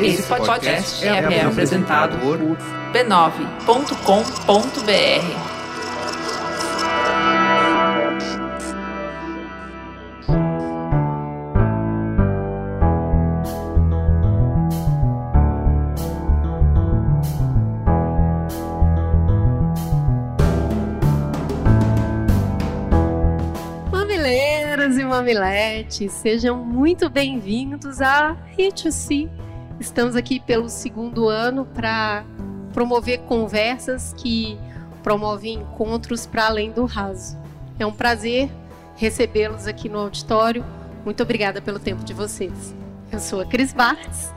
Esse podcast é, é apresentado por b9.com.br. Mamilete, sejam muito bem-vindos a Hit2C. Estamos aqui pelo segundo ano para promover conversas que promovem encontros para além do raso. É um prazer recebê-los aqui no auditório. Muito obrigada pelo tempo de vocês. Eu sou a Cris Bartz.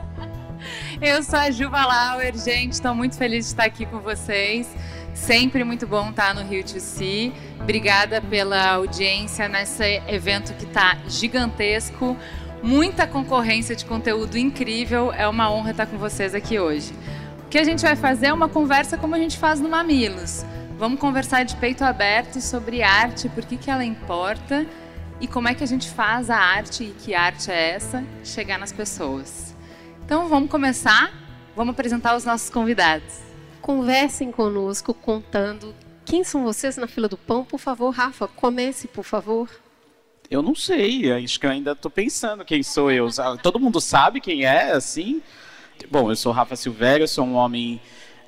Eu sou a Juva Lauer, gente. Estou muito feliz de estar aqui com vocês. Sempre muito bom estar no Rio to See. Obrigada pela audiência nesse evento que está gigantesco. Muita concorrência de conteúdo incrível. É uma honra estar com vocês aqui hoje. O que a gente vai fazer é uma conversa como a gente faz no Mamilos. Vamos conversar de peito aberto sobre arte, por que, que ela importa e como é que a gente faz a arte e que arte é essa chegar nas pessoas. Então vamos começar. Vamos apresentar os nossos convidados. Conversem conosco contando quem são vocês na fila do pão. Por favor, Rafa, comece, por favor. Eu não sei, acho que eu ainda estou pensando quem sou eu. Todo mundo sabe quem é, assim? Bom, eu sou Rafa Silvério, sou um homem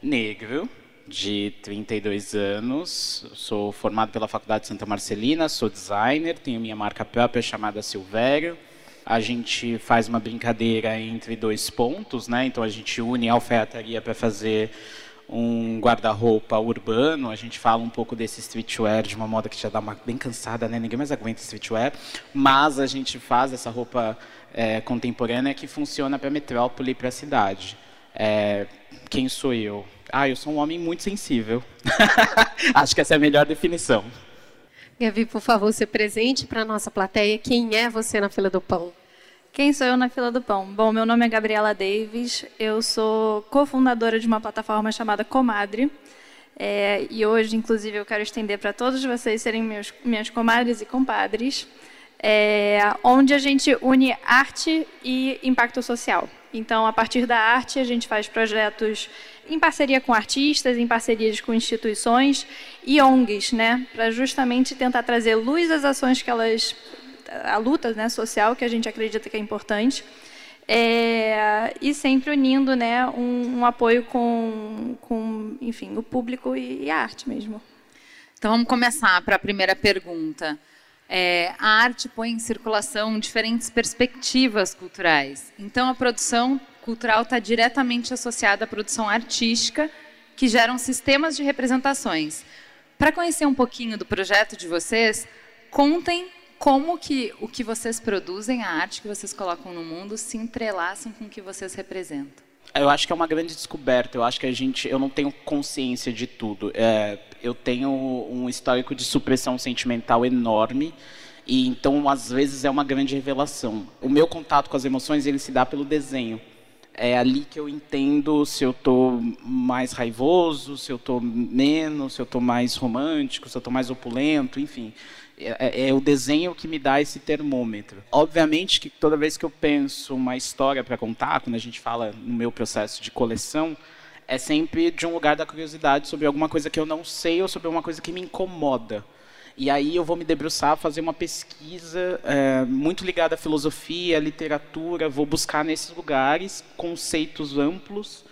negro de 32 anos, sou formado pela Faculdade Santa Marcelina, sou designer, tenho minha marca própria chamada Silvério. A gente faz uma brincadeira entre dois pontos, né? Então a gente une a alfaiataria para fazer um guarda-roupa urbano, a gente fala um pouco desse streetwear, de uma moda que já dá uma bem cansada, né? Ninguém mais aguenta streetwear, mas a gente faz essa roupa é, contemporânea que funciona para a metrópole e para a cidade. É, quem sou eu? Ah, eu sou um homem muito sensível. Acho que essa é a melhor definição. Gavi, por favor, se presente para a nossa plateia. Quem é você na fila do pão? Quem sou eu na fila do pão? Bom, meu nome é Gabriela Davis, eu sou cofundadora de uma plataforma chamada Comadre. É, e hoje, inclusive, eu quero estender para todos vocês serem meus, minhas comadres e compadres, é, onde a gente une arte e impacto social. Então, a partir da arte, a gente faz projetos em parceria com artistas, em parcerias com instituições e ONGs, né, para justamente tentar trazer luz às ações que elas a luta né, social, que a gente acredita que é importante, é, e sempre unindo né, um, um, apoio com, com, enfim, o público e, e a arte mesmo. Então vamos começar para a primeira pergunta. É, a arte põe em circulação diferentes perspectivas culturais. Então a produção cultural está diretamente associada à produção artística, que geram sistemas de representações. Para conhecer um pouquinho do projeto de vocês, contem como que o que vocês produzem, a arte que vocês colocam no mundo, se entrelaçam com o que vocês representam? Eu acho que é uma grande descoberta. Eu acho que a gente, eu não tenho consciência de tudo. É, eu tenho um histórico de supressão sentimental enorme e então às vezes é uma grande revelação. O meu contato com as emoções ele se dá pelo desenho. É ali que eu entendo se eu estou mais raivoso, se eu estou menos, se eu estou mais romântico, se eu estou mais opulento, enfim. É, é, é, o desenho que me dá esse termômetro. Obviamente que toda vez que eu penso uma história para contar, quando a gente fala no meu processo de coleção, é sempre de um lugar da curiosidade sobre alguma coisa que eu não sei ou sobre uma coisa que me incomoda. E aí eu vou me debruçar, fazer uma pesquisa é, muito ligada à filosofia, à literatura, vou buscar nesses lugares conceitos amplos,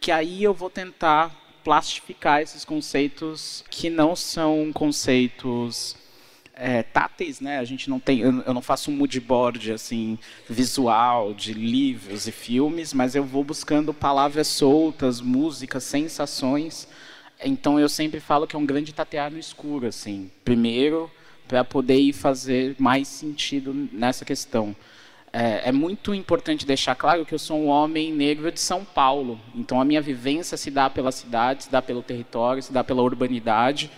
que aí eu vou tentar plastificar esses conceitos que não são conceitos é, táteis, né? A gente não tem, eu, não faço um mood board assim visual de livros e filmes, mas eu vou buscando palavras soltas, músicas, sensações. Então eu sempre falo que é um grande tatear no escuro, assim. Primeiro para poder ir fazer mais sentido nessa questão. É, é, muito importante deixar claro que eu sou um homem negro de São Paulo. Então a minha vivência se dá pela cidade, se dá pelo território, se dá pela urbanidade.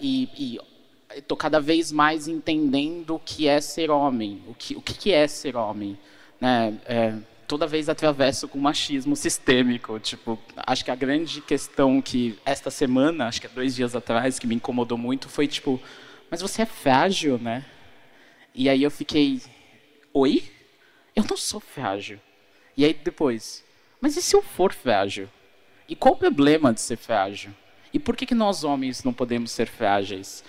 E, e estou cada vez mais entendendo o que é ser homem, o que, o que é ser homem. Né? É, toda vez atravesso com machismo sistêmico. Tipo, acho que a grande questão que esta semana, acho que é dois dias atrás, que me incomodou muito foi tipo, mas você é frágil, né? E aí eu fiquei, oi? Eu não sou frágil. E aí depois, Mas e se eu for frágil? E qual o problema de ser frágil? E por que, que nós homens não podemos ser frágeis?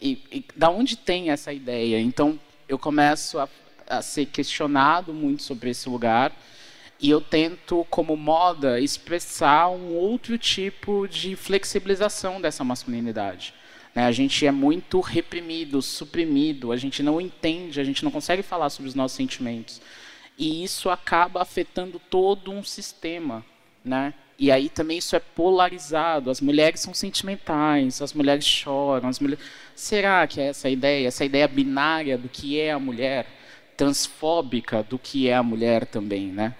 E, e da onde tem essa ideia? Então, eu começo a, a ser questionado muito sobre esse lugar e eu tento, como moda, expressar um outro tipo de flexibilização dessa masculinidade. Né? A gente é muito reprimido, suprimido, a gente não entende, a gente não consegue falar sobre os nossos sentimentos. E isso acaba afetando todo um sistema. Né? E aí também isso é polarizado. As mulheres são sentimentais, as mulheres choram. As mulheres... Será que é essa ideia, essa ideia binária do que é a mulher, transfóbica do que é a mulher também, né?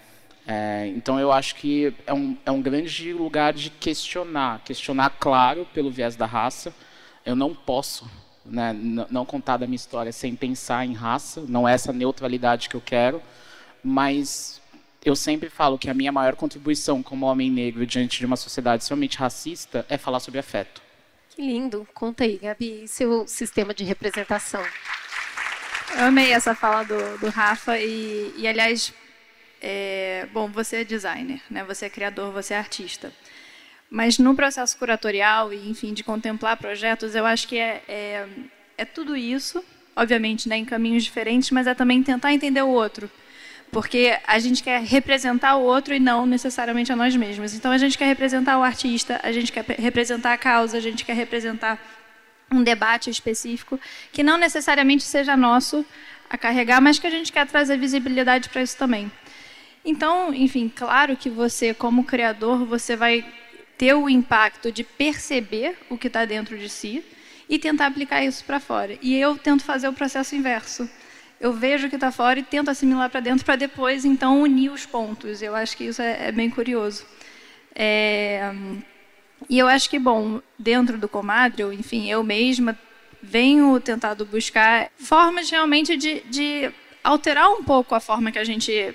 É, então eu acho que é um, é um grande lugar de questionar, questionar claro pelo viés da raça. Eu não posso né, não contar da minha história sem pensar em raça, não é essa neutralidade que eu quero, mas eu sempre falo que a minha maior contribuição como homem negro diante de uma sociedade extremamente racista é falar sobre afeto. Que lindo. Conta aí, Gabi, seu sistema de representação. Eu amei essa fala do, do Rafa e, e aliás, é, bom, você é designer, né? Você é criador, você é artista. Mas no processo curatorial e, enfim, de contemplar projetos, eu acho que é, é, é tudo isso, obviamente, né, em caminhos diferentes, mas é também tentar entender o outro porque a gente quer representar o outro e não necessariamente a nós mesmos. Então a gente quer representar o artista, a gente quer representar a causa, a gente quer representar um debate específico que não necessariamente seja nosso a carregar, mas que a gente quer trazer visibilidade para isso também. Então, enfim, claro que você, como criador, você vai ter o impacto de perceber o que está dentro de si e tentar aplicar isso para fora. E eu tento fazer o processo inverso eu vejo o que está fora e tento assimilar para dentro para depois, então, unir os pontos. Eu acho que isso é, é bem curioso. É, e eu acho que, bom, dentro do Comadre, enfim, eu mesma venho tentado buscar formas realmente de, de alterar um pouco a forma que a gente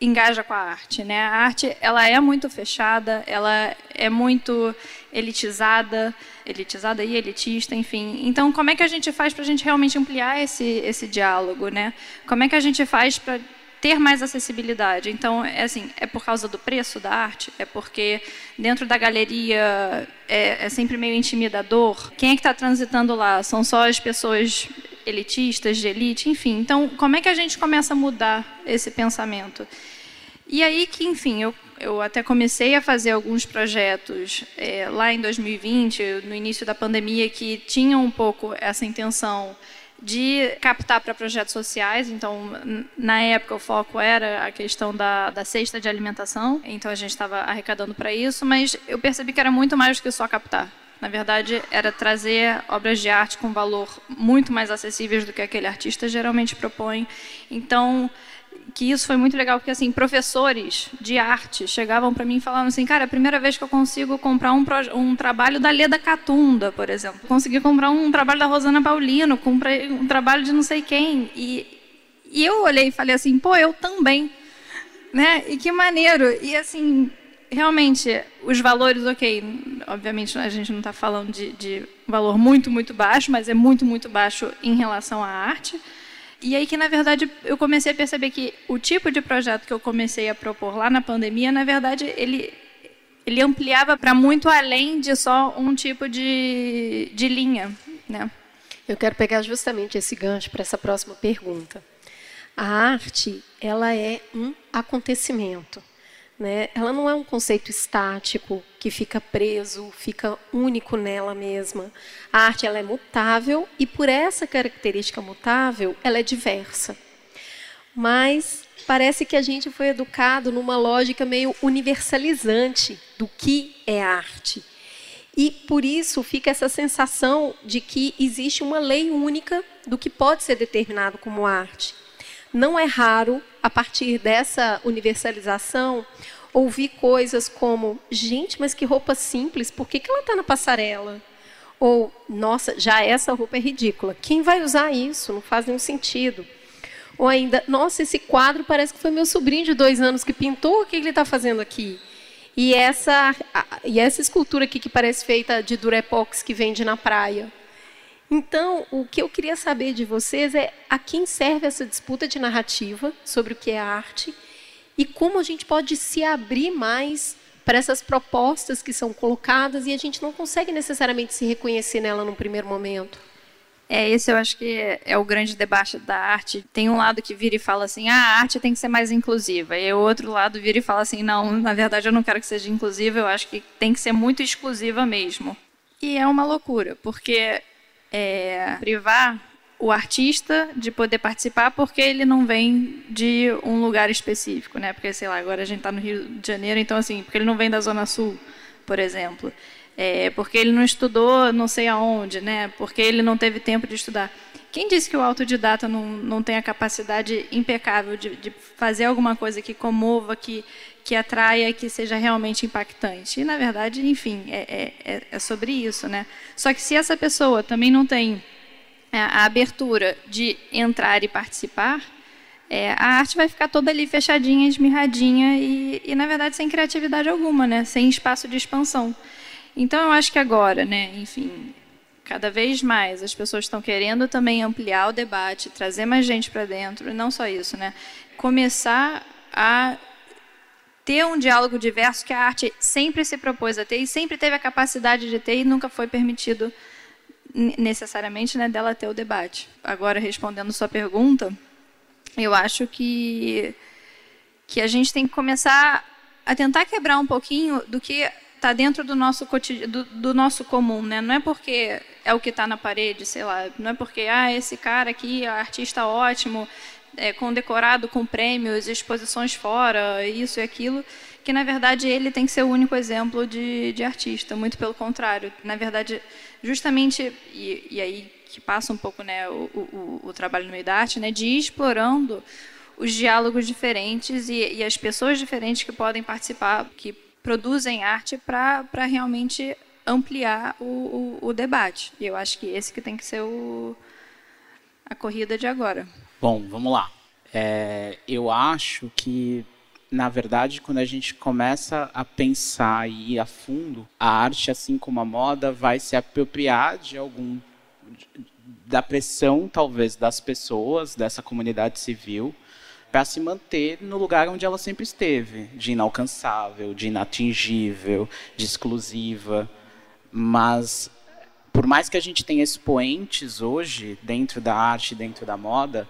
engaja com a arte, né? A arte ela é muito fechada, ela é muito elitizada, elitizada e elitista, enfim. Então, como é que a gente faz para a gente realmente ampliar esse esse diálogo, né? Como é que a gente faz para ter mais acessibilidade. Então, é assim, é por causa do preço da arte? É porque dentro da galeria é, é sempre meio intimidador? Quem é que está transitando lá? São só as pessoas elitistas, de elite, enfim. Então, como é que a gente começa a mudar esse pensamento? E aí que, enfim, eu, eu até comecei a fazer alguns projetos é, lá em 2020, no início da pandemia, que tinham um pouco essa intenção de captar para projetos sociais. Então, na época, o foco era a questão da, da cesta de alimentação. Então, a gente estava arrecadando para isso, mas eu percebi que era muito mais do que só captar. Na verdade, era trazer obras de arte com valor muito mais acessíveis do que aquele artista geralmente propõe. Então, que isso foi muito legal, porque assim, professores de arte chegavam para mim e falavam assim, cara, é a primeira vez que eu consigo comprar um, um trabalho da Leda Catunda, por exemplo. Consegui comprar um trabalho da Rosana Paulino, comprei um trabalho de não sei quem. E, e eu olhei e falei assim, pô, eu também. Né? E que maneiro. E assim, realmente, os valores, ok, obviamente a gente não está falando de, de valor muito, muito baixo, mas é muito, muito baixo em relação à arte. E aí que, na verdade, eu comecei a perceber que o tipo de projeto que eu comecei a propor lá na pandemia, na verdade, ele, ele ampliava para muito além de só um tipo de, de linha. Né? Eu quero pegar justamente esse gancho para essa próxima pergunta. A arte, ela é um acontecimento. Né? Ela não é um conceito estático que fica preso, fica único nela mesma. A arte ela é mutável e por essa característica mutável, ela é diversa. Mas parece que a gente foi educado numa lógica meio universalizante do que é arte. E por isso fica essa sensação de que existe uma lei única do que pode ser determinado como arte. Não é raro, a partir dessa universalização, ouvir coisas como: gente, mas que roupa simples, por que, que ela está na passarela? Ou, nossa, já essa roupa é ridícula, quem vai usar isso? Não faz nenhum sentido. Ou ainda, nossa, esse quadro parece que foi meu sobrinho de dois anos que pintou, o que ele está fazendo aqui? E essa, e essa escultura aqui que parece feita de durepox que vende na praia. Então, o que eu queria saber de vocês é a quem serve essa disputa de narrativa sobre o que é arte e como a gente pode se abrir mais para essas propostas que são colocadas e a gente não consegue necessariamente se reconhecer nela num primeiro momento. É, esse eu acho que é o grande debate da arte. Tem um lado que vira e fala assim, ah, a arte tem que ser mais inclusiva. E o outro lado vira e fala assim, não, na verdade eu não quero que seja inclusiva, eu acho que tem que ser muito exclusiva mesmo. E é uma loucura, porque é, privar o artista de poder participar porque ele não vem de um lugar específico, né? Porque, sei lá, agora a gente está no Rio de Janeiro, então, assim, porque ele não vem da Zona Sul, por exemplo. É, porque ele não estudou não sei aonde, né? Porque ele não teve tempo de estudar. Quem disse que o autodidata não, não tem a capacidade impecável de, de fazer alguma coisa que comova, que, que atraia, que seja realmente impactante? E, na verdade, enfim, é, é, é sobre isso, né? Só que se essa pessoa também não tem é, a abertura de entrar e participar, é, a arte vai ficar toda ali fechadinha, esmirradinha e, e, na verdade, sem criatividade alguma, né? sem espaço de expansão. Então, eu acho que agora, né, enfim, cada vez mais as pessoas estão querendo também ampliar o debate, trazer mais gente para dentro, e não só isso, né? começar a ter um diálogo diverso que a arte sempre se propôs a ter e sempre teve a capacidade de ter e nunca foi permitido necessariamente né, dela ter o debate. Agora, respondendo sua pergunta, eu acho que, que a gente tem que começar a tentar quebrar um pouquinho do que está dentro do nosso do, do, nosso comum, né? Não é porque é o que está na parede, sei lá, não é porque ah esse cara aqui, é artista ótimo, é, condecorado com prêmios, exposições fora, isso e aquilo, que na verdade ele tem que ser o único exemplo de, de artista. Muito pelo contrário, na verdade justamente, e, e aí que passa um pouco né, o, o, o, trabalho no meio da arte, né, de ir explorando os diálogos diferentes e, e as pessoas diferentes que podem participar, que produzem arte para realmente ampliar o, o, o, debate. E eu acho que esse que tem que ser o, a corrida de agora. Bom, vamos lá. É, eu acho que na verdade, quando a gente começa a pensar e ir a fundo, a arte, assim como a moda, vai se apropriar de algum da pressão, talvez, das pessoas, dessa comunidade civil, para se manter no lugar onde ela sempre esteve, de inalcançável, de inatingível, de exclusiva. Mas, por mais que a gente tenha expoentes hoje dentro da arte, dentro da moda,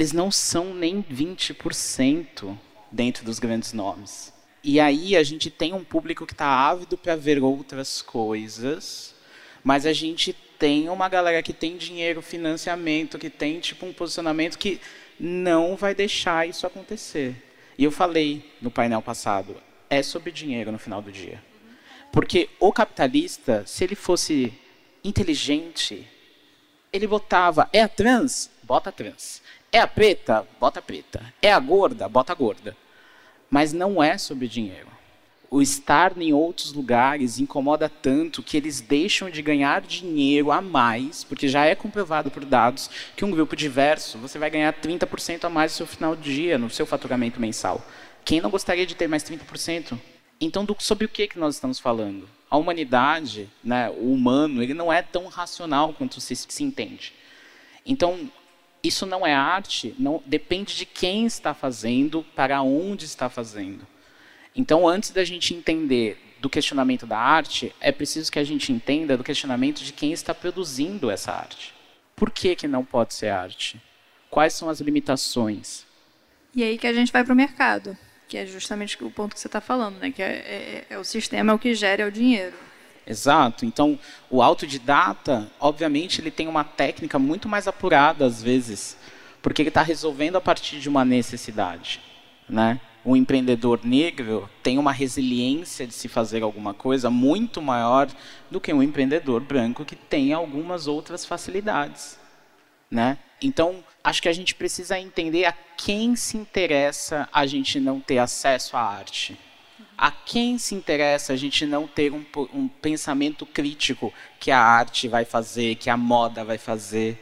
eles não são nem 20% dentro dos grandes nomes. E aí a gente tem um público que está ávido para ver outras coisas, mas a gente tem uma galera que tem dinheiro, financiamento, que tem tipo um posicionamento que não vai deixar isso acontecer. E eu falei no painel passado, é sobre dinheiro no final do dia. Porque o capitalista, se ele fosse inteligente, ele botava, é a trans? Bota a trans. É a preta? Bota a preta. É a gorda? Bota a gorda. Mas não é sobre dinheiro. O estar em outros lugares incomoda tanto que eles deixam de ganhar dinheiro a mais, porque já é comprovado por dados que um grupo diverso você vai ganhar 30% a mais no seu final de dia, no seu faturamento mensal. Quem não gostaria de ter mais 30%? Então, do, sobre o que, que nós estamos falando? A humanidade, né, o humano, ele não é tão racional quanto se, se entende. Então, isso não é arte, não depende de quem está fazendo, para onde está fazendo. Então, antes da gente entender do questionamento da arte, é preciso que a gente entenda do questionamento de quem está produzindo essa arte. Por que, que não pode ser arte? Quais são as limitações? E aí que a gente vai para o mercado, que é justamente o ponto que você está falando, né? que é, é, é o sistema é o que gera o dinheiro. Exato. Então, o autodidata, obviamente, ele tem uma técnica muito mais apurada às vezes, porque ele está resolvendo a partir de uma necessidade, né? O empreendedor negro tem uma resiliência de se fazer alguma coisa muito maior do que um empreendedor branco que tem algumas outras facilidades, né? Então, acho que a gente precisa entender a quem se interessa a gente não ter acesso à arte a quem se interessa a gente não ter um, um pensamento crítico que a arte vai fazer, que a moda vai fazer?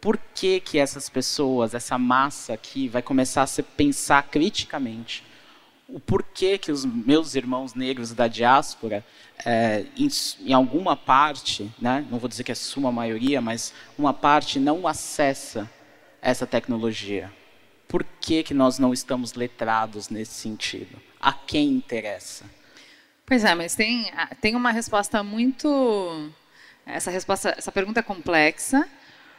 Por que, que essas pessoas, essa massa aqui, vai começar a se pensar criticamente? O porquê que os meus irmãos negros da diáspora, é, em, em, alguma parte, né, não vou dizer que é suma maioria, mas uma parte não acessa essa tecnologia? Por que, que nós não estamos letrados nesse sentido? A quem interessa? Pois é, mas tem, tem uma resposta muito. Essa, resposta, essa pergunta é complexa,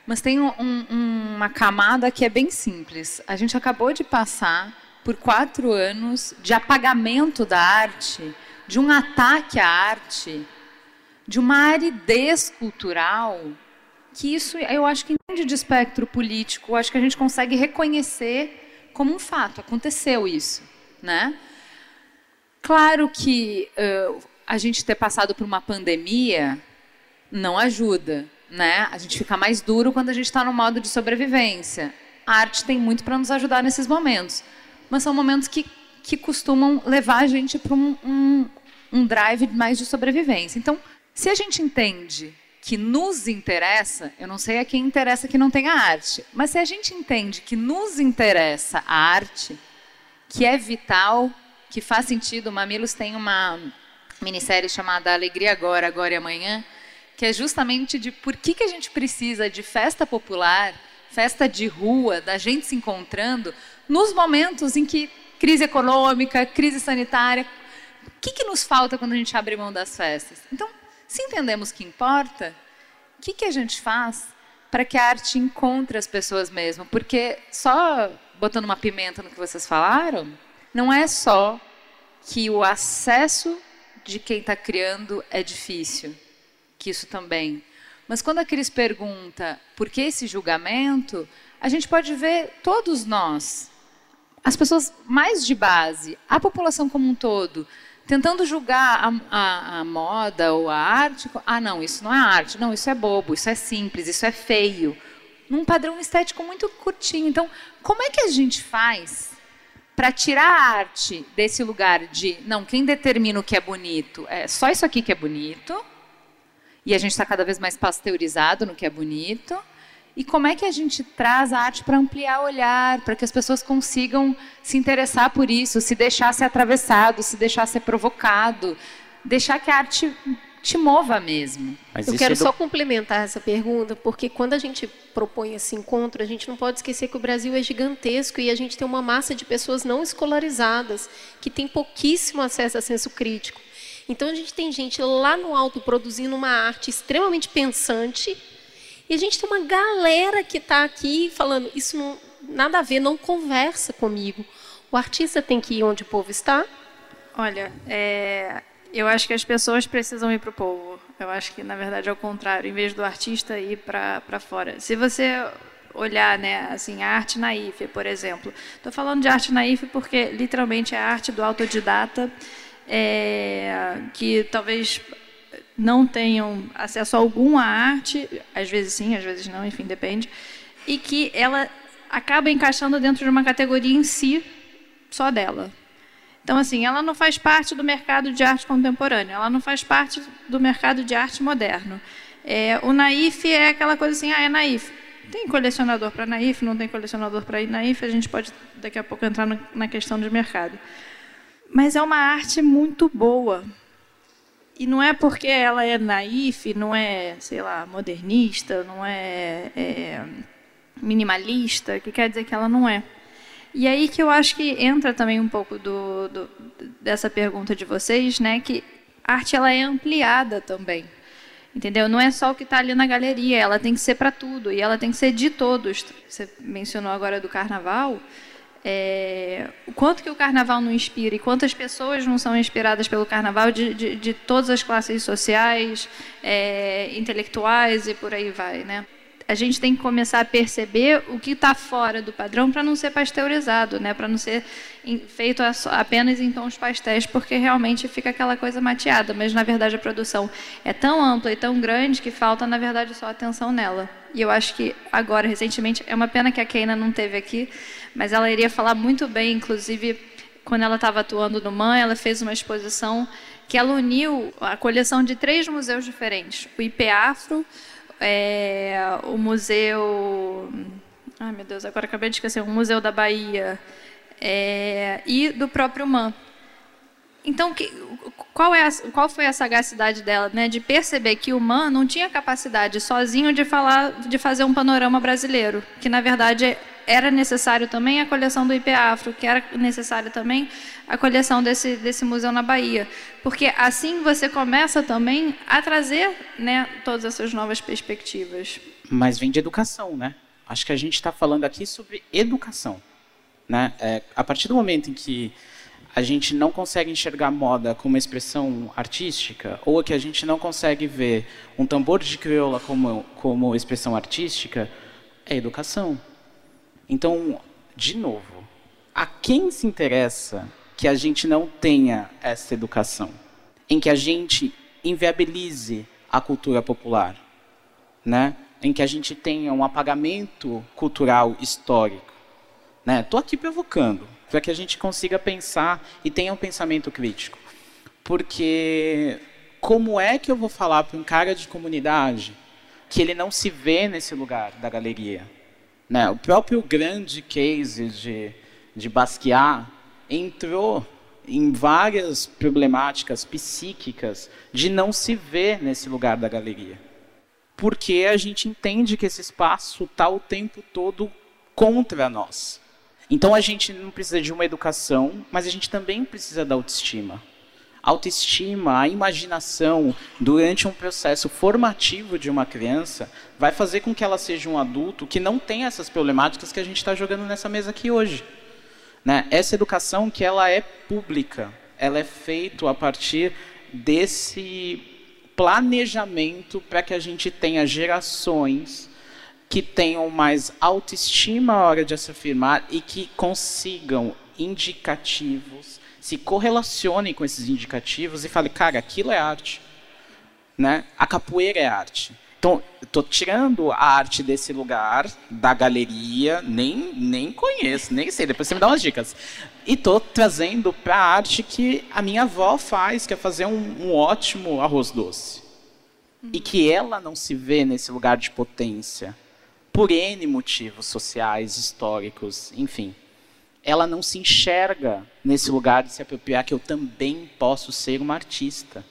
mas tem um, um, uma camada que é bem simples. A gente acabou de passar por quatro anos de apagamento da arte, de um ataque à arte, de uma aridez cultural, que isso eu acho que entende de espectro político, eu acho que a gente consegue reconhecer como um fato, aconteceu isso, né? Claro que uh, a gente ter passado por uma pandemia não ajuda, né? A gente fica mais duro quando a gente está no modo de sobrevivência. A arte tem muito para nos ajudar nesses momentos, mas são momentos que, que costumam levar a gente para um, um, um drive mais de sobrevivência. Então, se a gente entende que nos interessa, eu não sei a quem interessa que não tenha arte, mas se a gente entende que nos interessa a arte, que é vital, que faz sentido, o Mamilos tem uma minissérie chamada Alegria Agora, Agora e Amanhã, que é justamente de por que, que a gente precisa de festa popular, festa de rua, da gente se encontrando, nos momentos em que crise econômica, crise sanitária, o que, que nos falta quando a gente abre mão das festas? Então, se entendemos que importa, o que, que a gente faz para que a arte encontre as pessoas mesmo? Porque só botando uma pimenta no que vocês falaram, não é só que o acesso de quem está criando é difícil que isso também. Mas quando a Cris pergunta por que esse julgamento, a gente pode ver todos nós, as pessoas mais de base, a população como um todo, tentando julgar a, a, a, moda ou a arte. Ah, não, isso não é arte, não, isso é bobo, isso é simples, isso é feio. Num padrão estético muito curtinho. Então, como é que a gente faz para tirar a arte desse lugar de, não, quem determina o que é bonito é só isso aqui que é bonito, e a gente está cada vez mais pasteurizado no que é bonito. E como é que a gente traz a arte para ampliar o olhar, para que as pessoas consigam se interessar por isso, se deixar ser atravessado, se deixar ser provocado, deixar que a arte te mova mesmo. Mas Eu quero é do... só complementar essa pergunta, porque quando a gente propõe esse encontro, a gente não pode esquecer que o Brasil é gigantesco e a gente tem uma massa de pessoas não escolarizadas que tem pouquíssimo acesso a senso crítico. Então a gente tem gente lá no alto produzindo uma arte extremamente pensante e a gente tem uma galera que está aqui falando isso não nada a ver, não conversa comigo. O artista tem que ir onde o povo está. Olha, é, eu acho que as pessoas precisam ir para o povo. Eu acho que na verdade é o contrário, em vez do artista ir para fora. Se você olhar, né, assim, a arte naif, por exemplo. Estou falando de arte naif porque literalmente é a arte do autodidata é, que talvez não tenham acesso a alguma arte, às vezes sim, às vezes não, enfim, depende, e que ela acaba encaixando dentro de uma categoria em si, só dela. Então, assim, ela não faz parte do mercado de arte contemporânea, ela não faz parte do mercado de arte moderno. É, o naif é aquela coisa assim, ah, é naif. Tem colecionador para naif, não tem colecionador para naif, a gente pode daqui a pouco entrar no, na questão de mercado. Mas é uma arte muito boa. E não é porque ela é naif, não é, sei lá, modernista, não é, é minimalista, que quer dizer que ela não é. E aí que eu acho que entra também um pouco do, do, dessa pergunta de vocês, né? Que a arte ela é ampliada também, entendeu? Não é só o que está ali na galeria, ela tem que ser para tudo e ela tem que ser de todos. Você mencionou agora do carnaval. É, o quanto que o carnaval não inspira e quantas pessoas não são inspiradas pelo carnaval de, de, de todas as classes sociais, é, intelectuais e por aí vai, né? A gente tem que começar a perceber o que está fora do padrão para não ser pasteurizado, né? Para não ser feito apenas em tons pastéis, porque realmente fica aquela coisa mateada. Mas na verdade a produção é tão ampla e tão grande que falta na verdade só atenção nela. E eu acho que agora recentemente é uma pena que a Keina não teve aqui mas ela iria falar muito bem, inclusive, quando ela estava atuando no MAN, ela fez uma exposição que ela uniu a coleção de três museus diferentes: o IP Afro, é, o Museu. Ai, meu Deus, agora acabei de esquecer o Museu da Bahia é, e do próprio MAN. Então, que, qual, é a, qual foi a sagacidade dela, né, de perceber que o MAN não tinha capacidade sozinho de falar, de fazer um panorama brasileiro, que na verdade era necessário também a coleção do IP Afro, que era necessário também a coleção desse, desse museu na Bahia. Porque assim você começa também a trazer né, todas essas novas perspectivas. Mas vem de educação, né? Acho que a gente está falando aqui sobre educação. Né? É, a partir do momento em que a gente não consegue enxergar moda como uma expressão artística, ou que a gente não consegue ver um tambor de crioula como, como expressão artística, é educação. Então, de novo, a quem se interessa que a gente não tenha essa educação? Em que a gente inviabilize a cultura popular, né? Em que a gente tenha um apagamento cultural histórico, né? Tô aqui provocando para que a gente consiga pensar e tenha um pensamento crítico, porque como é que eu vou falar para um cara de comunidade que ele não se vê nesse lugar da galeria? Né? O próprio grande case de, de Basquiat entrou em várias problemáticas psíquicas de não se ver nesse lugar da galeria. Porque a gente entende que esse espaço está o tempo todo contra nós. Então a gente não precisa de uma educação, mas a gente também precisa da autoestima autoestima, a imaginação durante um processo formativo de uma criança vai fazer com que ela seja um adulto que não tenha essas problemáticas que a gente está jogando nessa mesa aqui hoje. Né? Essa educação que ela é pública, ela é feita a partir desse planejamento para que a gente tenha gerações que tenham mais autoestima à hora de se afirmar e que consigam indicativos se correlacionem com esses indicativos e falem, cara, aquilo é arte. Né? A capoeira é arte. Então, estou tirando a arte desse lugar, da galeria, nem, nem conheço, nem sei, depois você me dá umas dicas. E estou trazendo para a arte que a minha avó faz, que é fazer um, um ótimo arroz doce. Uhum. E que ela não se vê nesse lugar de potência, por N motivos sociais, históricos, enfim ela não se enxerga nesse lugar de se apropriar que eu também posso ser uma artista.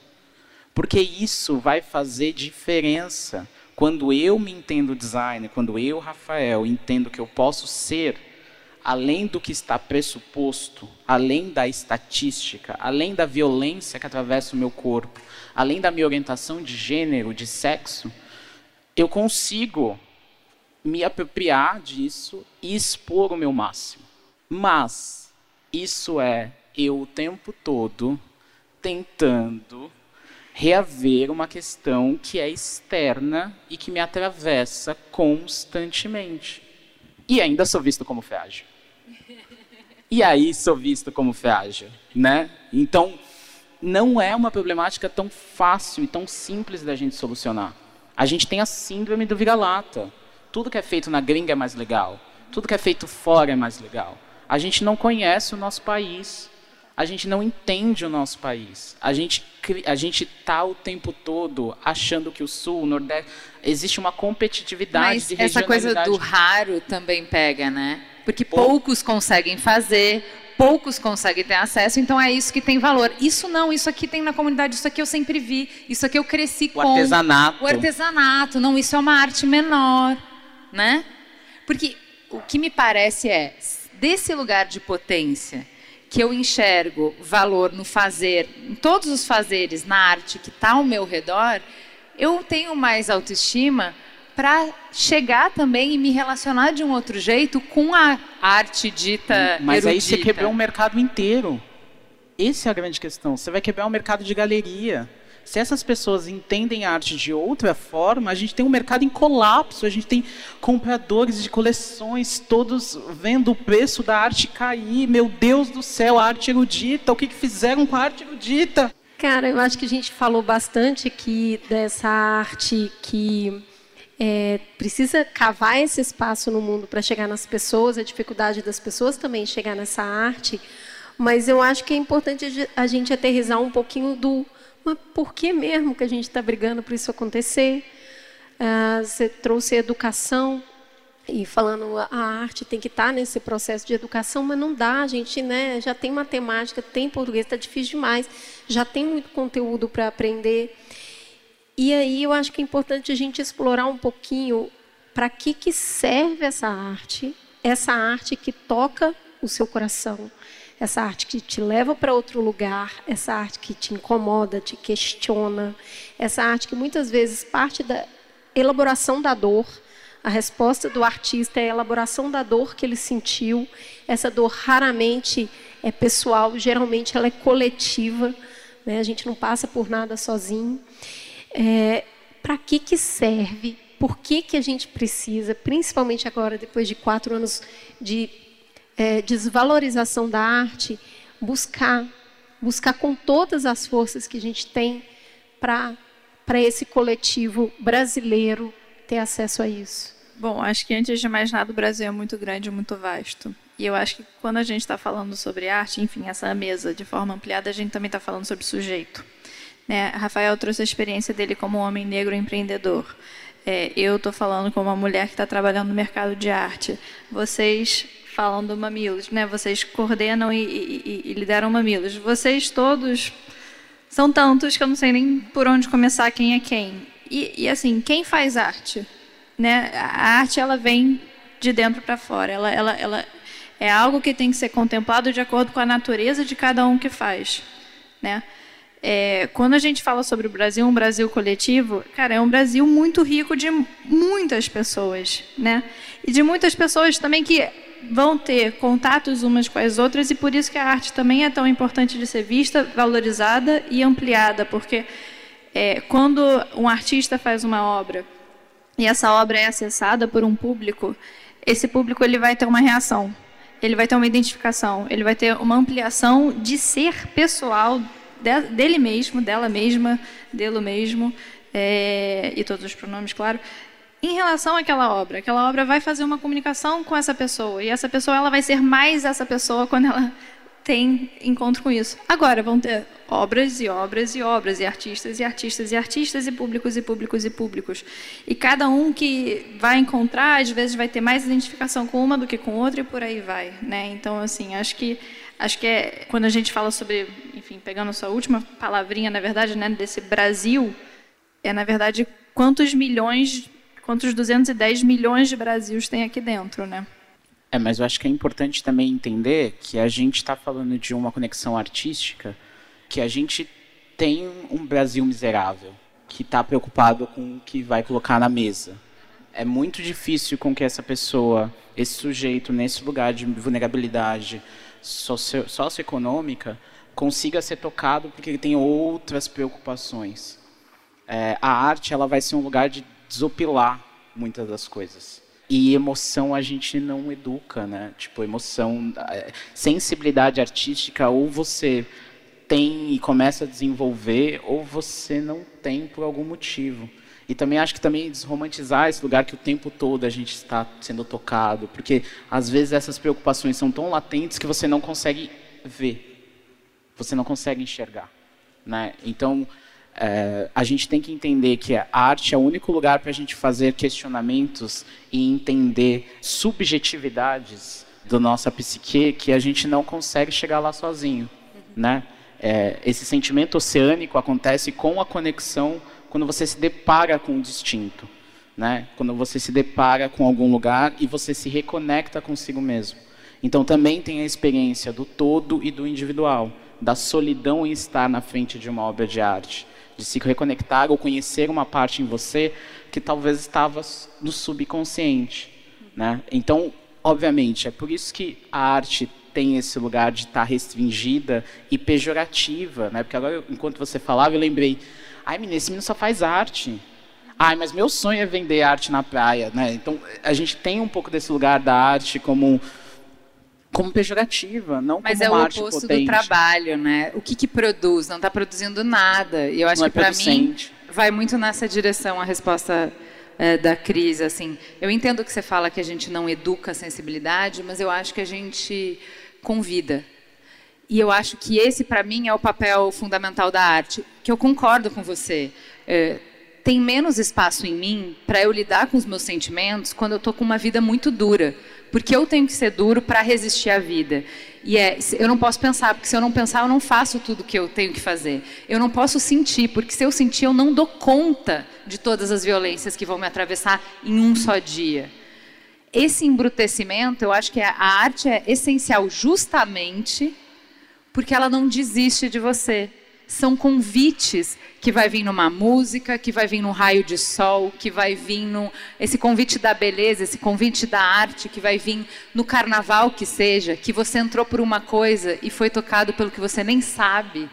Porque isso vai fazer diferença quando eu me entendo designer, quando eu, Rafael, entendo que eu posso ser além do que está pressuposto, além da estatística, além da violência que atravessa o meu corpo, além da minha orientação de gênero, de sexo, eu consigo me apropriar disso e expor o meu máximo. Mas isso é eu o tempo todo tentando reaver uma questão que é externa e que me atravessa constantemente. E ainda sou visto como frágil. E aí sou visto como frágil, né? Então, não é uma problemática tão fácil e tão simples da gente solucionar. A gente tem a síndrome do vira-lata. Tudo que é feito na gringa é mais legal. Tudo que é feito fora é mais legal. A gente não conhece o nosso país. A gente não entende o nosso país. A gente a gente tá o tempo todo achando que o sul, o nordeste, existe uma competitividade Mas de essa coisa do raro também pega, né? Porque poucos conseguem fazer, poucos conseguem ter acesso, então é isso que tem valor. Isso não, isso aqui tem na comunidade, isso aqui eu sempre vi, isso aqui eu cresci o com. O artesanato. O artesanato, não, isso é uma arte menor, né? Porque o que me parece é, desse lugar de potência que eu enxergo valor no fazer, em todos os fazeres, na arte que está ao meu redor, eu tenho mais autoestima para chegar também e me relacionar de um outro jeito com a arte dita Mas erudita. aí você quebrou um mercado inteiro. Essa é a grande questão. Você vai quebrar um mercado de galeria. Se essas pessoas entendem a arte de outra forma, a gente tem um mercado em colapso, a gente tem compradores de coleções todos vendo o preço da arte cair. Meu Deus do céu, a arte erudita, o que, que fizeram com a arte erudita? Cara, eu acho que a gente falou bastante aqui dessa arte que é, precisa cavar esse espaço no mundo para chegar nas pessoas, a dificuldade das pessoas também chegar nessa arte. Mas eu acho que é importante a gente aterrizar um pouquinho do mas por que mesmo que a gente está brigando por isso acontecer? Ah, você trouxe educação e falando a arte tem que estar tá nesse processo de educação, mas não dá, a gente né, já tem matemática, tem português, está difícil demais, já tem muito conteúdo para aprender. E aí eu acho que é importante a gente explorar um pouquinho para que, que serve essa arte essa arte que toca o seu coração, essa arte que te leva para outro lugar, essa arte que te incomoda, te questiona, essa arte que muitas vezes parte da elaboração da dor. A resposta do artista é a elaboração da dor que ele sentiu. Essa dor raramente é pessoal, geralmente ela é coletiva. Né? A gente não passa por nada sozinho. É, para que, que serve? Por que, que a gente precisa, principalmente agora, depois de quatro anos de é, desvalorização da arte, buscar, buscar com todas as forças que a gente tem para esse coletivo brasileiro ter acesso a isso? Bom, acho que antes de mais nada o Brasil é muito grande, muito vasto. E eu acho que quando a gente está falando sobre arte, enfim, essa mesa de forma ampliada, a gente também está falando sobre sujeito. Né? Rafael trouxe a experiência dele como um homem negro empreendedor. É, eu estou falando como uma mulher que está trabalhando no mercado de arte. Vocês falam do Mamilos, né? Vocês coordenam e, e, e, lideram Mamilos. Vocês todos são tantos que eu não sei nem por onde começar quem é quem. E, e assim, quem faz arte? Né? A arte ela vem de dentro para fora. Ela, ela, ela é algo que tem que ser contemplado de acordo com a natureza de cada um que faz, né? É, quando a gente fala sobre o Brasil, um Brasil coletivo, cara, é um Brasil muito rico de muitas pessoas, né? E de muitas pessoas também que vão ter contatos umas com as outras e por isso que a arte também é tão importante de ser vista, valorizada e ampliada, porque é, quando um artista faz uma obra e essa obra é acessada por um público, esse público ele vai ter uma reação, ele vai ter uma identificação, ele vai ter uma ampliação de ser pessoal dele mesmo, dela mesma, dele mesmo, é, e todos os pronomes, claro, em relação àquela obra. Aquela obra vai fazer uma comunicação com essa pessoa, e essa pessoa ela vai ser mais essa pessoa quando ela tem encontro com isso. Agora, vão ter obras e obras e obras, e artistas e artistas e artistas, e públicos e públicos e públicos. E cada um que vai encontrar, às vezes, vai ter mais identificação com uma do que com outra, e por aí vai. Né? Então, assim, acho que Acho que é quando a gente fala sobre, enfim, pegando a sua última palavrinha, na verdade, né, desse Brasil, é na verdade quantos milhões, quantos 210 milhões de Brasils tem aqui dentro, né? É, mas eu acho que é importante também entender que a gente está falando de uma conexão artística, que a gente tem um Brasil miserável, que está preocupado com o que vai colocar na mesa. É muito difícil com que essa pessoa, esse sujeito, nesse lugar de vulnerabilidade, socio, socioeconômica consiga ser tocado porque ele tem outras preocupações. É, a arte ela vai ser um lugar de desopilar muitas das coisas. E emoção a gente não educa, né? Tipo, emoção, é, sensibilidade artística, ou você tem e começa a desenvolver, ou você não tem por algum motivo. E também acho que também desromantizar esse lugar que o tempo todo a gente está sendo tocado, porque às vezes essas preocupações são tão latentes que você não consegue ver, você não consegue enxergar, né? Então é, a gente tem que entender que a arte é o único lugar para a gente fazer questionamentos e entender subjetividades da nossa psique que a gente não consegue chegar lá sozinho, né? É, esse sentimento oceânico acontece com a conexão quando você se depara com o distinto, né? Quando você se depara com algum lugar e você se reconecta consigo mesmo. Então também tem a experiência do todo e do individual, da solidão em estar na frente de uma obra de arte, de se reconectar ou conhecer uma parte em você que talvez estava no subconsciente, né? Então, obviamente, é por isso que a arte tem esse lugar de estar restringida e pejorativa, né? Porque agora, enquanto você falava, eu lembrei Ai, menino, esse menino só faz arte. Ai, mas meu sonho é vender arte na praia, né? Então, a gente tem um pouco desse lugar da arte como como pejorativa, não Mas como é o arte oposto potente. do trabalho, né? O que, que produz? Não está produzindo nada. E eu acho Não é que para mim vai muito nessa direção a resposta é, da crise. Assim, eu entendo que você fala que a gente não educa a sensibilidade, mas eu acho que a gente convida. E eu acho que esse, para mim, é o papel fundamental da arte. Que eu concordo com você. É, tem menos espaço em mim para eu lidar com os meus sentimentos quando eu estou com uma vida muito dura. Porque eu tenho que ser duro para resistir à vida. E é, eu não posso pensar, porque se eu não pensar, eu não faço tudo que eu tenho que fazer. Eu não posso sentir, porque se eu sentir, eu não dou conta de todas as violências que vão me atravessar em um só dia. esse embrutecimento, eu acho que a arte é essencial justamente porque ela não desiste de você. São convites que vai vir numa música, que vai vir num raio de sol, que vai vir no esse convite da beleza, esse convite da arte, que vai vir no carnaval que seja, que você entrou por uma coisa e foi tocado pelo que você nem sabe,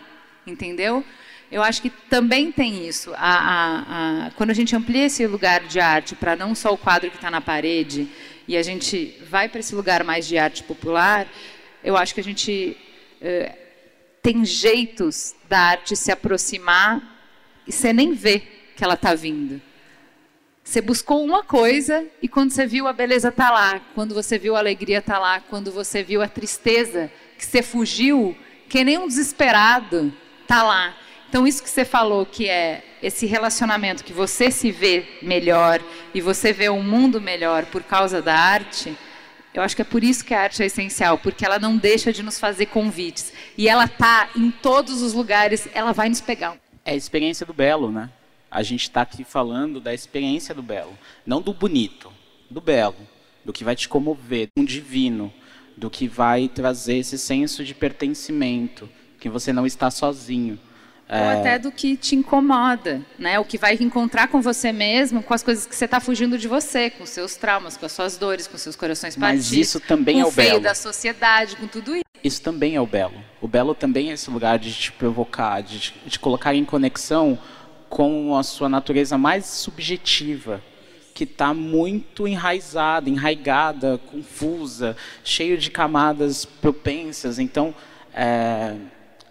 entendeu? Eu acho que também tem isso. A, a, a, quando a gente amplia esse lugar de arte para não só o quadro que está na parede e a gente vai para esse lugar mais de arte popular, eu acho que a gente eh, tem jeitos da arte se aproximar e você nem vê que ela está vindo. Você buscou uma coisa e quando você viu a beleza está lá, quando você viu a alegria está lá, quando você viu a tristeza que você fugiu, que nem um desesperado está lá. Então, isso que você falou, que é esse relacionamento que você se vê melhor e você vê um mundo melhor por causa da arte, eu acho que é por isso que a arte é essencial, porque ela não deixa de nos fazer convites. E ela tá em todos os lugares, ela vai nos pegar. É a experiência do belo, né? A gente está aqui falando da experiência do belo, não do bonito, do belo, do que vai te comover, do divino, do que vai trazer esse senso de pertencimento, que você não está sozinho. É... Ou até do que te incomoda, né? O que vai encontrar com você mesmo, com as coisas que você está fugindo de você, com seus traumas, com as suas dores, com seus corações partidos. Mas isso também é o, belo. da sociedade, com tudo isso. Isso também é o belo. O belo também é esse lugar de te provocar, de te colocar em conexão com a sua natureza mais subjetiva, que está muito enraizada, enraigada, confusa, cheio de camadas propensas. Então, é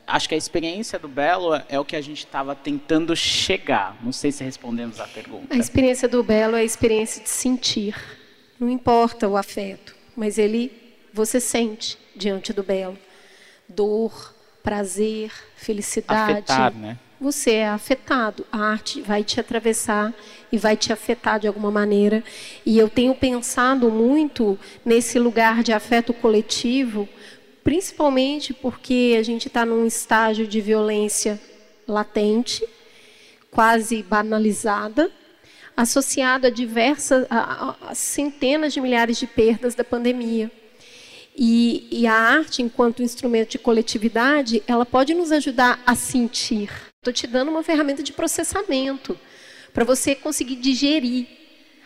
acho que a experiência do belo é o que a gente estava tentando chegar. Não sei se respondemos à pergunta. A experiência do belo é a experiência de sentir. Não importa o afeto, mas ele você sente diante do belo. Dor, prazer, felicidade. Afetar, né? Você é afetado. A arte vai te atravessar e vai te afetar de alguma maneira. E eu tenho pensado muito nesse lugar de afeto coletivo principalmente porque a gente está num estágio de violência latente, quase banalizada, associada a diversas, a, a centenas de milhares de perdas da pandemia. E, e, a arte, enquanto instrumento de coletividade, ela pode nos ajudar a sentir. Estou te dando uma ferramenta de processamento para você conseguir digerir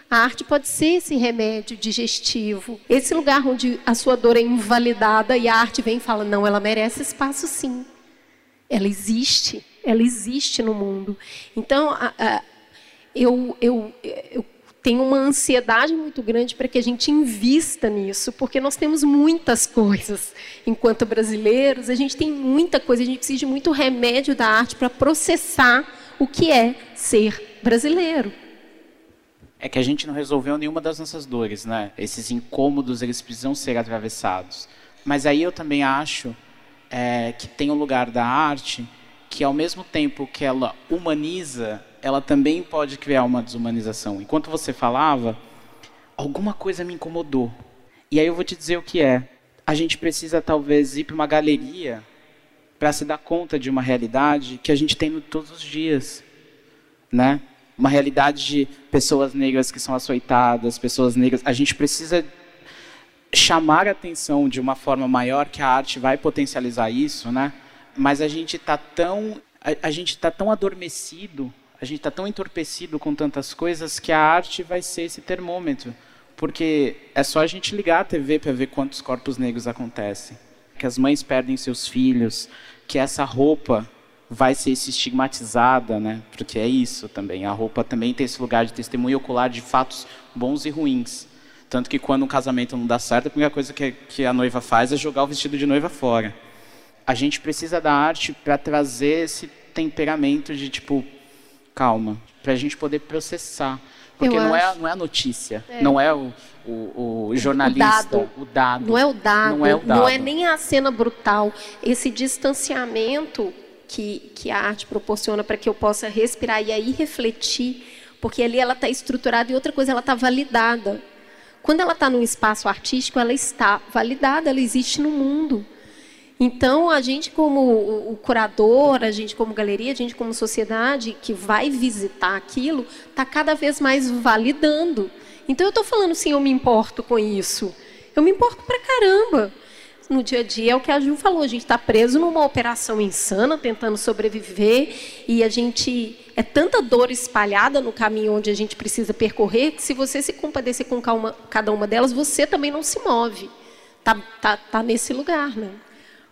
a arte pode ser esse remédio digestivo, esse lugar onde a sua dor é invalidada e a arte vem e fala: não, ela merece espaço sim. Ela existe, ela existe no mundo. Então, a, a, eu, eu, eu tenho uma ansiedade muito grande para que a gente invista nisso, porque nós temos muitas coisas. Enquanto brasileiros, a gente tem muita coisa, a gente precisa de muito remédio da arte para processar o que é ser brasileiro é que a gente não resolveu nenhuma das nossas dores, né? Esses incômodos, eles precisam ser atravessados. Mas aí eu também acho é, que tem um lugar da arte que, ao mesmo tempo que ela humaniza, ela também pode criar uma desumanização. Enquanto você falava, alguma coisa me incomodou. E aí eu vou te dizer o que é. A gente precisa talvez ir para uma galeria para se dar conta de uma realidade que a gente tem todos os dias, né? Uma realidade de pessoas negras que são açoitadas, pessoas negras. A gente precisa chamar a atenção de uma forma maior que a arte vai potencializar isso, né? Mas a gente está tão a, a gente está tão adormecido, a gente está tão entorpecido com tantas coisas que a arte vai ser esse termômetro, porque é só a gente ligar a TV para ver quantos corpos negros acontecem, que as mães perdem seus filhos, que essa roupa vai ser estigmatizada, né? Porque é isso também. A roupa também tem esse lugar de testemunho ocular de fatos bons e ruins. Tanto que quando um casamento não dá certo, a primeira coisa que, que a noiva faz é jogar o vestido de noiva fora. A gente precisa da arte para trazer esse temperamento de tipo, calma, para a gente poder processar. Porque não é, não é a notícia, é. não é o, o, o jornalista, o dado. o dado. Não é o dado, não é, o dado. não é nem a cena brutal. Esse distanciamento que, que a arte proporciona para que eu possa respirar e aí refletir, porque ali ela está estruturada e outra coisa, ela está validada. Quando ela está num espaço artístico, ela está validada, ela existe no mundo. Então, a gente como o curador, a gente como galeria, a gente como sociedade que vai visitar aquilo, está cada vez mais validando. Então eu estou falando sim, eu me importo com isso. Eu me importo pra caramba. No dia a dia é o que a Ju falou, a gente está preso numa operação insana, tentando sobreviver, e a gente é tanta dor espalhada no caminho onde a gente precisa percorrer, que se você se compadecer com cada uma delas, você também não se move. Tá, tá, tá nesse lugar, né?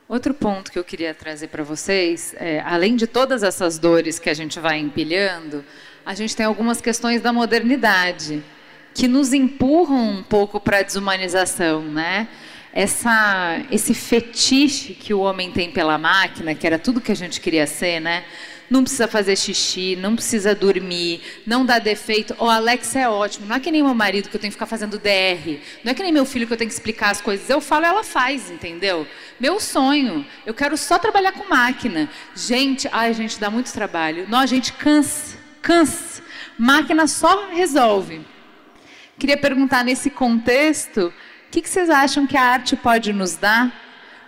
Outro ponto que eu queria trazer para vocês, é, além de todas essas dores que a gente vai empilhando, a gente tem algumas questões da modernidade que nos empurram um pouco para a desumanização, né? Essa, esse fetiche que o homem tem pela máquina, que era tudo que a gente queria ser, né? Não precisa fazer xixi, não precisa dormir, não dá defeito. O oh, Alex é ótimo. Não é que nem meu marido que eu tenho que ficar fazendo DR. Não é que nem meu filho que eu tenho que explicar as coisas. Eu falo, ela faz, entendeu? Meu sonho. Eu quero só trabalhar com máquina. Gente, ai, gente, dá muito trabalho. Não, a gente cansa, cansa. Máquina só resolve. Queria perguntar nesse contexto, o que, que vocês acham que a arte pode nos dar?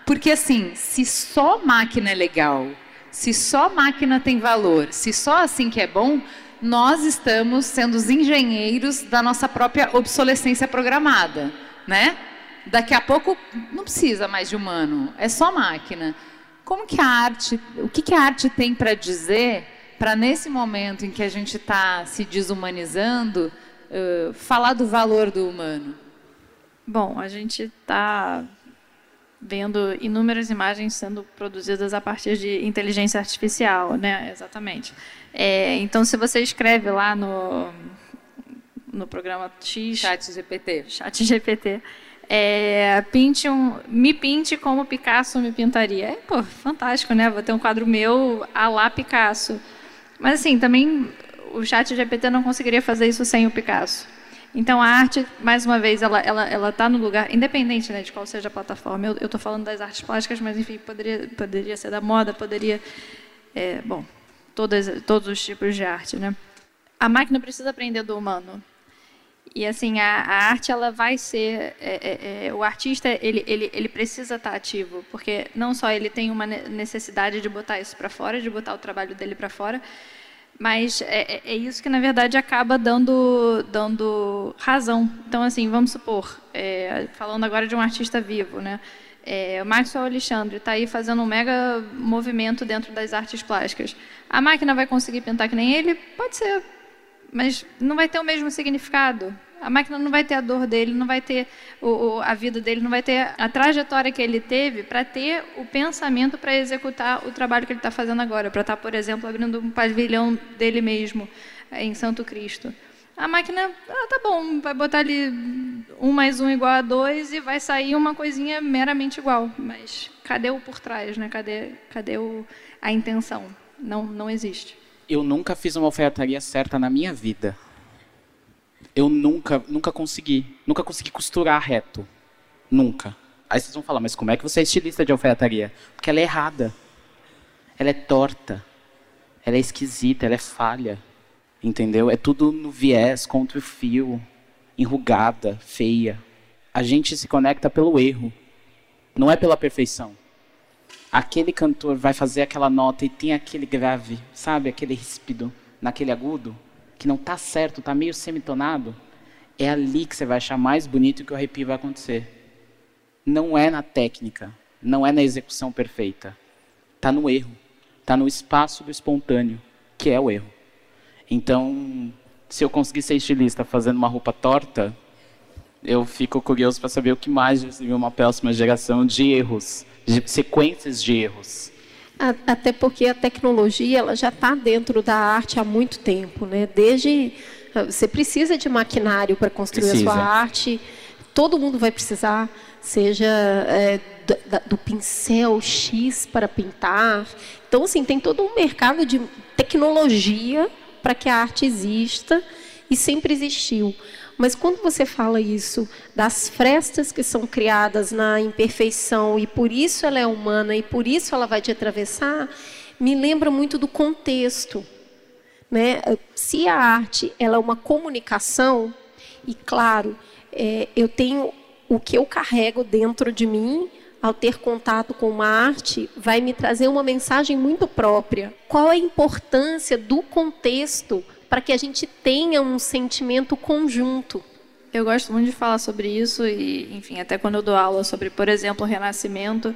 Porque assim, se só máquina é legal, se só máquina tem valor, se só assim que é bom, nós estamos sendo os engenheiros da nossa própria obsolescência programada, né? Daqui a pouco não precisa mais de humano, é só máquina. Como que a arte, o que, que a arte tem para dizer para nesse momento em que a gente está se desumanizando, uh, falar do valor do humano? Bom, a gente está vendo inúmeras imagens sendo produzidas a partir de inteligência artificial, né? Exatamente. É, então, se você escreve lá no no programa X, Chat GPT, Chat GPT, é, pinte um, me pinte como Picasso me pintaria. É, pô, fantástico, né? Vou ter um quadro meu a lá Picasso. Mas assim, também o Chat GPT não conseguiria fazer isso sem o Picasso. Então, a arte, mais uma vez, ela está ela, ela tá no lugar, independente né, de qual seja a plataforma. Eu estou falando das artes plásticas, mas, enfim, poderia, poderia ser da moda, poderia... É, bom, todas, todos os tipos de arte. Né? A máquina precisa aprender do humano. E, assim, a, a arte, ela vai ser... É, é, é o artista, ele, ele, ele precisa estar ativo, porque não só ele tem uma necessidade de botar isso para fora, de botar o trabalho dele para fora, mas é, é, é, isso que, na verdade, acaba dando, dando razão. Então, assim, vamos supor, é, falando agora de um artista vivo, né? É, o Maxwell Alexandre está aí fazendo um mega movimento dentro das artes plásticas. A máquina vai conseguir pintar que nem ele? Pode ser, mas não vai ter o mesmo significado. A máquina não vai ter a dor dele, não vai ter o, a vida dele, não vai ter a trajetória que ele teve para ter o pensamento para executar o trabalho que ele está fazendo agora, para estar, tá, por exemplo, abrindo um pavilhão dele mesmo eh, em Santo Cristo. A máquina, ah, tá bom, vai botar ali um mais um igual a dois e vai sair uma coisinha meramente igual. Mas cadê o por trás, né? Cadê, cadê o, a intenção? Não, não existe. Eu nunca fiz uma alfaiataria certa na minha vida eu nunca, nunca consegui. Nunca consegui costurar reto. Nunca. Aí vocês vão falar, mas como é que você é estilista de alfaiataria? Porque ela é errada. Ela é torta. Ela é esquisita, ela é falha. Entendeu? É tudo no viés, contra o fio, enrugada, feia. A gente se conecta pelo erro. Não é pela perfeição. Aquele cantor vai fazer aquela nota e tem aquele grave, sabe? Aquele ríspido naquele agudo que não está certo, está meio semitonado, é ali que você vai achar mais bonito que o arrepio vai acontecer. Não é na técnica, não é na execução perfeita. Está no erro, está no espaço do espontâneo, que é o erro. Então, se eu conseguir ser estilista fazendo uma roupa torta, eu fico curioso para saber o que mais receber uma próxima geração de erros, de sequências de erros. Até porque a tecnologia ela já está dentro da arte há muito tempo, né? Desde ah, você precisa de maquinário para construir precisa. a sua arte, todo mundo vai precisar, seja é, do, do, pincel X para pintar. Então, assim, tem todo um mercado de tecnologia para que a arte exista e sempre existiu. Mas quando você fala isso das frestas que são criadas na imperfeição e por isso ela é humana e por isso ela vai te atravessar, me lembra muito do contexto. Né? Se a arte ela é uma comunicação, e claro, é, eu tenho o que eu carrego dentro de mim ao ter contato com uma arte, vai me trazer uma mensagem muito própria. Qual a importância do contexto para que a gente tenha um sentimento conjunto. Eu gosto muito de falar sobre isso e, enfim, até quando eu dou aula sobre, por exemplo, o Renascimento,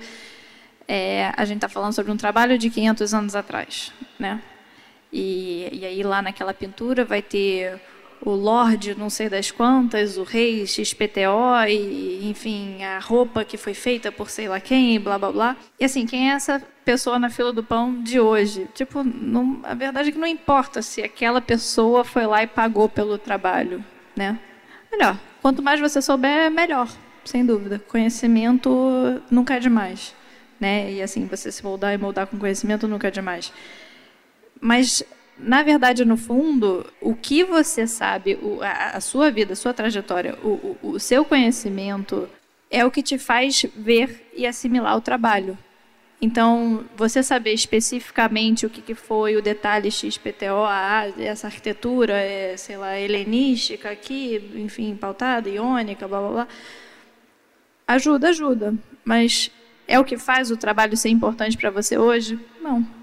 é, a gente está falando sobre um trabalho de 500 anos atrás, né? E, e aí lá naquela pintura vai ter o Lorde, não sei das quantas, o Rei XPTO, e, enfim, a roupa que foi feita por sei lá quem, blá blá blá. E assim, quem é essa pessoa na fila do pão de hoje? Tipo, não, a verdade é que não importa se aquela pessoa foi lá e pagou pelo trabalho, né? Melhor. Quanto mais você souber, melhor, sem dúvida. Conhecimento nunca é demais, né? E assim, você se moldar e moldar com conhecimento nunca é demais. Mas na verdade, no fundo, o que você sabe, a, sua vida, a sua trajetória, o, o, o, seu conhecimento é o que te faz ver e assimilar o trabalho. Então, você saber especificamente o que, que foi o detalhe XPTO, ah, essa arquitetura, é, sei lá, helenística aqui, enfim, pautada, iônica, blá blá blá, ajuda, ajuda. Mas é o que faz o trabalho ser importante para você hoje? Não.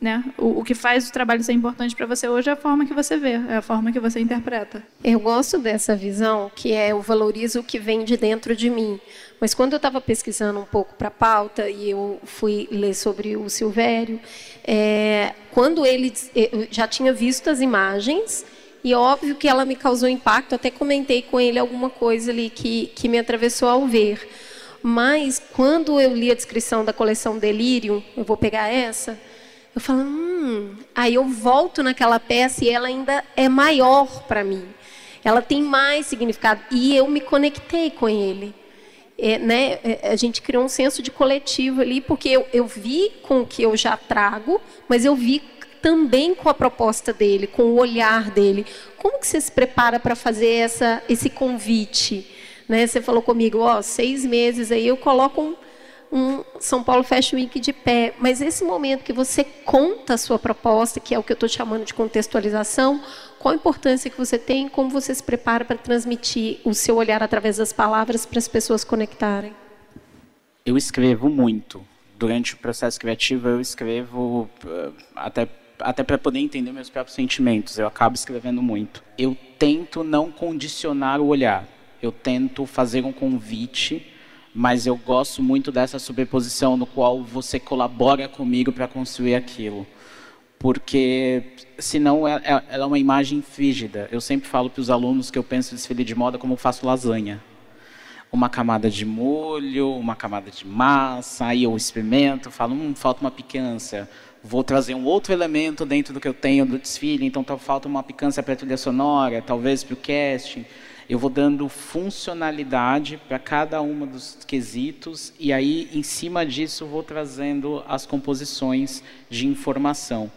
Né? O, o, que faz o trabalho ser importante para você hoje é a forma que você vê, é a forma que você interpreta. Eu gosto dessa visão, que é eu valorizo o que vem de dentro de mim. Mas quando eu estava pesquisando um pouco para a pauta e eu fui ler sobre o Silvério, é, quando ele eu já tinha visto as imagens e óbvio que ela me causou impacto. Até comentei com ele alguma coisa ali que que me atravessou ao ver. Mas quando eu li a descrição da coleção Delirium, eu vou pegar essa eu falo, hum. Aí eu volto naquela peça e ela ainda é maior para mim. Ela tem mais significado. E eu me conectei com ele. É, né? É, a gente criou um senso de coletivo ali, porque eu, eu vi com o que eu já trago, mas eu vi também com a proposta dele, com o olhar dele. Como que você se prepara para fazer essa, esse convite? Né? Você falou comigo, ó, seis meses aí eu coloco um um São Paulo Fashion Week de pé, mas esse momento que você conta a sua proposta, que é o que eu estou chamando de contextualização, qual a importância que você tem, como você se prepara para transmitir o seu olhar através das palavras para as pessoas conectarem? Eu escrevo muito. Durante o processo criativo, eu escrevo uh, até até para poder entender meus próprios sentimentos. Eu acabo escrevendo muito. Eu tento não condicionar o olhar. Eu tento fazer um convite mas eu gosto muito dessa sobreposição no qual você colabora comigo para construir aquilo. Porque senão é, é, ela é uma imagem frígida. Eu sempre falo para os alunos que eu penso desfile de moda como faço lasanha. Uma camada de molho, uma camada de massa, aí eu experimento, falo, hum, falta uma picância. Vou trazer um outro elemento dentro do que eu tenho do desfile, então falta uma picância para a trilha sonora, talvez para o casting eu vou dando funcionalidade para cada uma dos quesitos e aí em cima disso vou trazendo as composições de informação.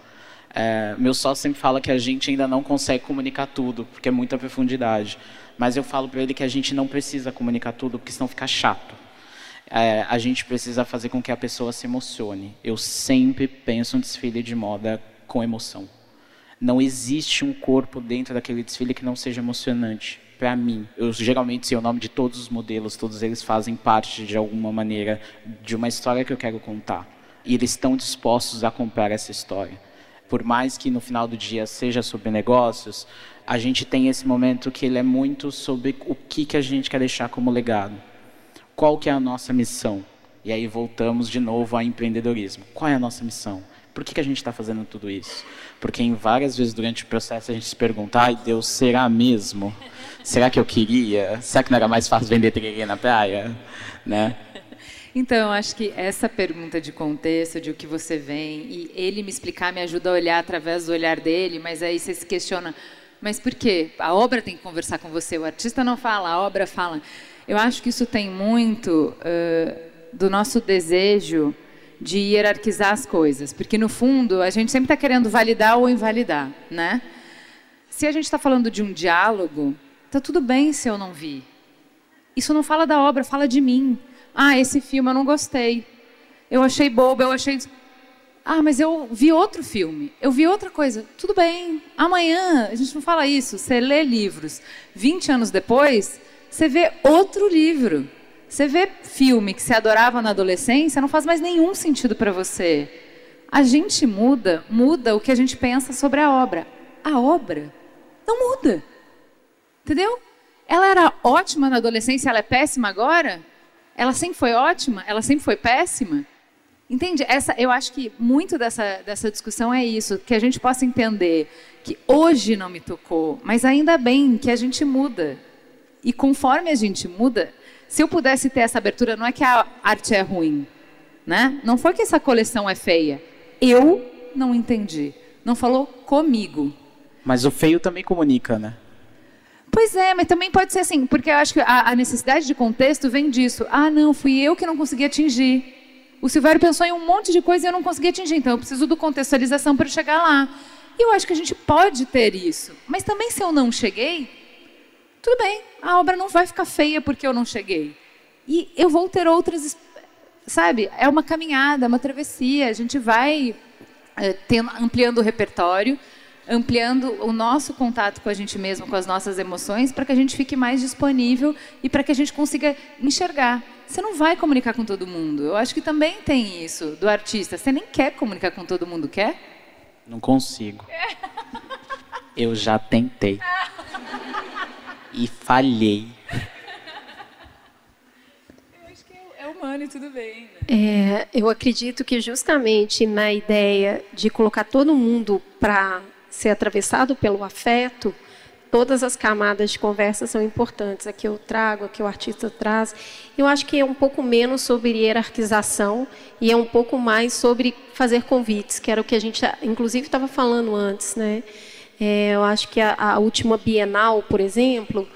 É, meu sócio sempre fala que a gente ainda não consegue comunicar tudo porque é muita profundidade, mas eu falo para ele que a gente não precisa comunicar tudo porque senão fica chato. É, a gente precisa fazer com que a pessoa se emocione. Eu sempre penso um desfile de moda com emoção. Não existe um corpo dentro daquele desfile que não seja emocionante para mim. Eu geralmente sei o nome de todos os modelos, todos eles fazem parte de alguma maneira de uma história que eu quero contar. E eles estão dispostos a comprar essa história. Por mais que no final do dia seja sobre negócios, a gente tem esse momento que ele é muito sobre o que, que a gente quer deixar como legado. Qual que é a nossa missão? E aí voltamos de novo ao empreendedorismo. Qual é a nossa missão? Por que, que a gente está fazendo tudo isso? Porque em várias vezes durante o processo a gente se pergunta, ai Deus, será mesmo? Será que eu queria? Será que não era mais fácil vender tererê na praia? Né? Então, acho que essa pergunta de contexto, de o que você vem, e ele me explicar me ajuda a olhar através do olhar dele, mas aí você se questiona, mas por quê? A obra tem que conversar com você, o artista não fala, a obra fala. Eu acho que isso tem muito uh, do nosso desejo de hierarquizar as coisas, porque no fundo a gente sempre está querendo validar ou invalidar, né? Se a gente está falando de um diálogo, tá tudo bem se eu não vi. Isso não fala da obra, fala de mim. Ah, esse filme eu não gostei. Eu achei bobo, eu achei. Ah, mas eu vi outro filme, eu vi outra coisa. Tudo bem, amanhã, a gente não fala isso. Você lê livros, 20 anos depois, você vê outro livro. Você vê filme que você adorava na adolescência, não faz mais nenhum sentido para você. A gente muda, muda o que a gente pensa sobre a obra. A obra não muda. Entendeu? Ela era ótima na adolescência, ela é péssima agora? Ela sempre foi ótima? Ela sempre foi péssima? Entende? Essa, eu acho que muito dessa, dessa discussão é isso, que a gente possa entender que hoje não me tocou, mas ainda bem que a gente muda. E conforme a gente muda, se eu pudesse ter essa abertura, não é que a arte é ruim, né? Não foi que essa coleção é feia. Eu não entendi. Não falou comigo. Mas o feio também comunica, né? Pois é, mas também pode ser assim, porque eu acho que a, a necessidade de contexto vem disso. Ah, não, fui eu que não consegui atingir. O Silvério pensou em um monte de coisa e eu não consegui atingir, então eu preciso do contextualização para chegar lá. E eu acho que a gente pode ter isso. Mas também se eu não cheguei, tudo bem, a obra não vai ficar feia porque eu não cheguei. E eu vou ter outras, sabe? É uma caminhada, uma travessia. A gente vai é, tendo, ampliando o repertório ampliando o nosso contato com a gente mesmo, com as nossas emoções, para que a gente fique mais disponível e para que a gente consiga enxergar. Você não vai comunicar com todo mundo. Eu acho que também tem isso do artista. Você nem quer comunicar com todo mundo, quer? Não consigo. Eu já tentei. E falhei. Eu acho que é humano e tudo bem. Né? É, eu acredito que justamente na ideia de colocar todo mundo para ser atravessado pelo afeto, todas as camadas de conversa são importantes. Aqui eu trago, aqui o artista traz. Eu acho que é um pouco menos sobre hierarquização e é um pouco mais sobre fazer convites, que era o que a gente, inclusive, estava falando antes. Né? É, eu acho que a, a, última Bienal, por exemplo,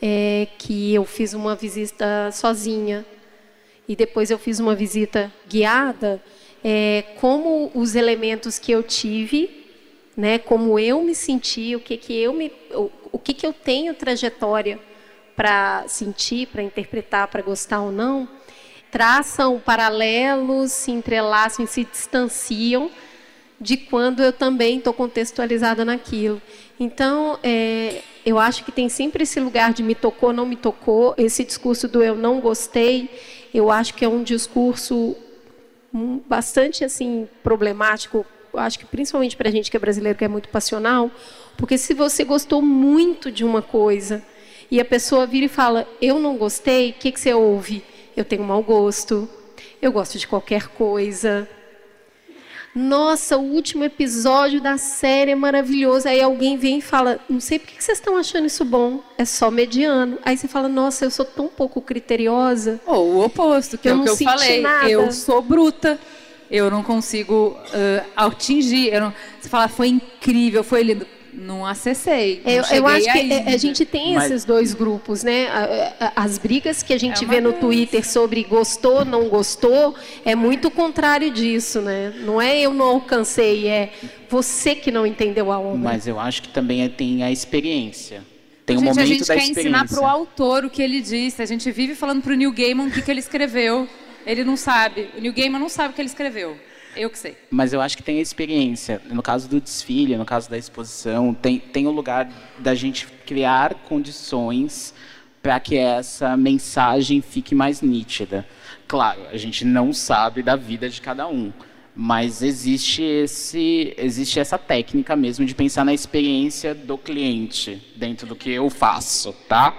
é que eu fiz uma visita sozinha e depois eu fiz uma visita guiada, é, como os elementos que eu tive né? Como eu me senti, o que que eu me, o, o que que eu tenho trajetória para sentir, para interpretar, para gostar ou não, traçam paralelos, se entrelaçam se distanciam de quando eu também estou contextualizada naquilo. Então, é, eu acho que tem sempre esse lugar de me tocou, não me tocou, esse discurso do eu não gostei, eu acho que é um discurso bastante assim problemático acho que principalmente para a gente que é brasileiro, que é muito passional, porque se você gostou muito de uma coisa e a pessoa vira e fala, eu não gostei, o que, que você ouve? Eu tenho mau gosto, eu gosto de qualquer coisa. Nossa, o último episódio da série é maravilhoso. Aí alguém vem e fala: Não sei por que vocês estão achando isso bom, é só mediano. Aí você fala: Nossa, eu sou tão pouco criteriosa. Ou o oposto, que, que é o que eu falei. Nada. Eu sou bruta eu não consigo uh, atingir. Não, você fala, foi incrível, foi lindo. Não acessei. Não eu, eu acho que a, a gente tem Mas... esses dois grupos, né? As brigas que a gente é vê no Twitter sobre gostou, não gostou, é muito contrário disso, né? Não é eu não alcancei, é você que não entendeu a obra. Mas eu acho que também tem a experiência. Tem um gente, momento a gente quer ensinar para o autor o que ele disse. A gente vive falando para o Neil Gaiman o que, que ele escreveu. Ele não sabe. O Neil Gaiman não sabe o que ele escreveu. Eu que sei. Mas eu acho que tem a experiência. No caso do desfile, no caso da exposição, tem, tem o lugar da gente criar condições para que essa mensagem fique mais nítida. Claro, a gente não sabe da vida de cada um, mas existe esse existe essa técnica mesmo de pensar na experiência do cliente dentro do que eu faço, tá?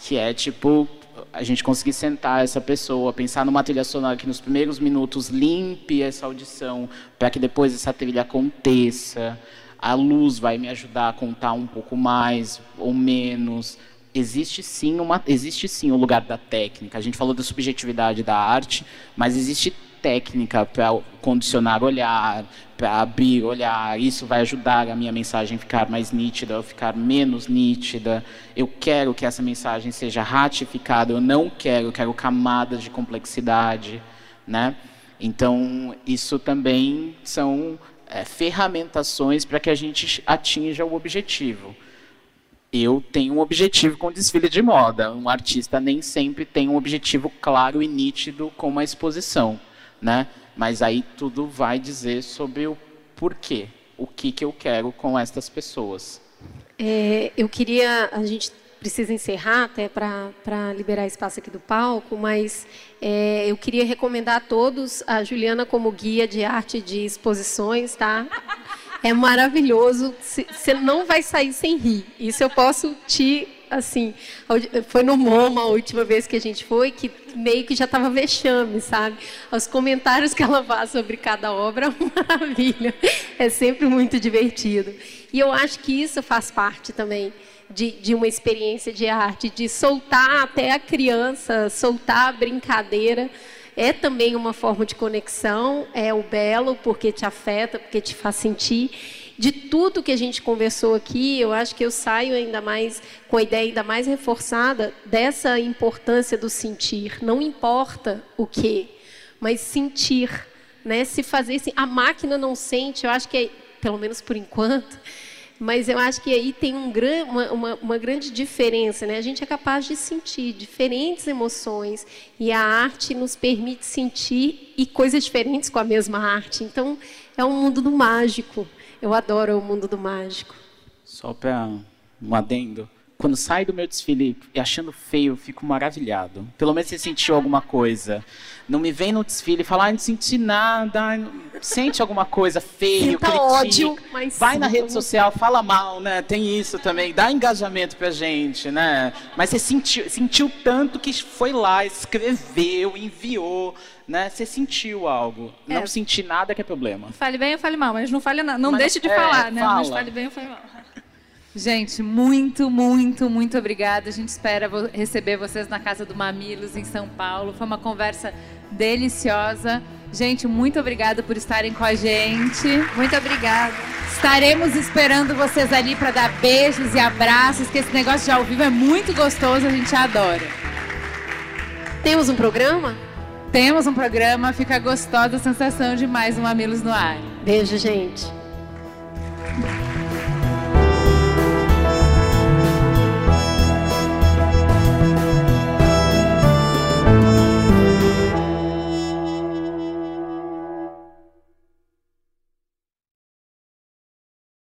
Que é tipo a gente conseguir sentar essa pessoa, pensar numa trilha sonora que nos primeiros minutos limpe essa audição, para que depois essa trilha aconteça. A luz vai me ajudar a contar um pouco mais ou menos. Existe sim uma, existe sim o lugar da técnica. A gente falou da subjetividade da arte, mas existe técnica para condicionar olhar, para abrir olhar. Isso vai ajudar a minha mensagem ficar mais nítida ou ficar menos nítida. Eu quero que essa mensagem seja ratificada, eu não quero, eu quero camadas de complexidade, né? Então, isso também são é, ferramentações para que a gente atinja o objetivo. Eu tenho um objetivo com o desfile de moda. Um artista nem sempre tem um objetivo claro e nítido com uma exposição né? Mas aí tudo vai dizer sobre o porquê, o que, que eu quero com estas pessoas. É, eu queria, a gente precisa encerrar até para liberar espaço aqui do palco, mas é, eu queria recomendar a todos a Juliana como guia de arte de exposições, tá? É maravilhoso, você não vai sair sem rir. Isso eu posso te assim, foi no MoMA a última vez que a gente foi, que meio que já estava vexame, sabe? Os comentários que ela faz sobre cada obra, maravilha. É sempre muito divertido. E eu acho que isso faz parte também de, de uma experiência de arte, de soltar até a criança, soltar a brincadeira é também uma forma de conexão, é o belo porque te afeta, porque te faz sentir. De tudo que a gente conversou aqui, eu acho que eu saio ainda mais com a ideia ainda mais reforçada dessa importância do sentir. Não importa o que, mas sentir, né? Se fazer assim, a máquina não sente, eu acho que é, pelo menos por enquanto, mas eu acho que aí tem um gran, uma, uma, uma, grande diferença. Né? A gente é capaz de sentir diferentes emoções e a arte nos permite sentir e coisas diferentes com a mesma arte. Então, é um mundo do mágico. Eu adoro o mundo do mágico. Só para um adendo. Quando sai do meu desfile achando feio, eu fico maravilhado. Pelo menos você sentiu alguma coisa. Não me vem no desfile e fala, ah, não senti nada. Sente alguma coisa feio, Sinta critica. ódio, mas Vai na rede social, fala mal, né? Tem isso também. Dá engajamento pra gente, né? Mas você sentiu, sentiu tanto que foi lá, escreveu, enviou, né? Você sentiu algo. É. Não sentir nada que é problema. Fale bem ou fale mal, mas não fale nada. Não mas, deixe de é, falar, né? Fala. Mas fale bem ou fale mal. Gente, muito, muito, muito obrigada. A gente espera receber vocês na Casa do Mamilos, em São Paulo. Foi uma conversa deliciosa. Gente, muito obrigada por estarem com a gente. Muito obrigada. Estaremos esperando vocês ali para dar beijos e abraços, que esse negócio de ao vivo é muito gostoso, a gente adora. Temos um programa? Temos um programa, fica gostosa a sensação de mais um Mamilos no ar. Beijo, gente.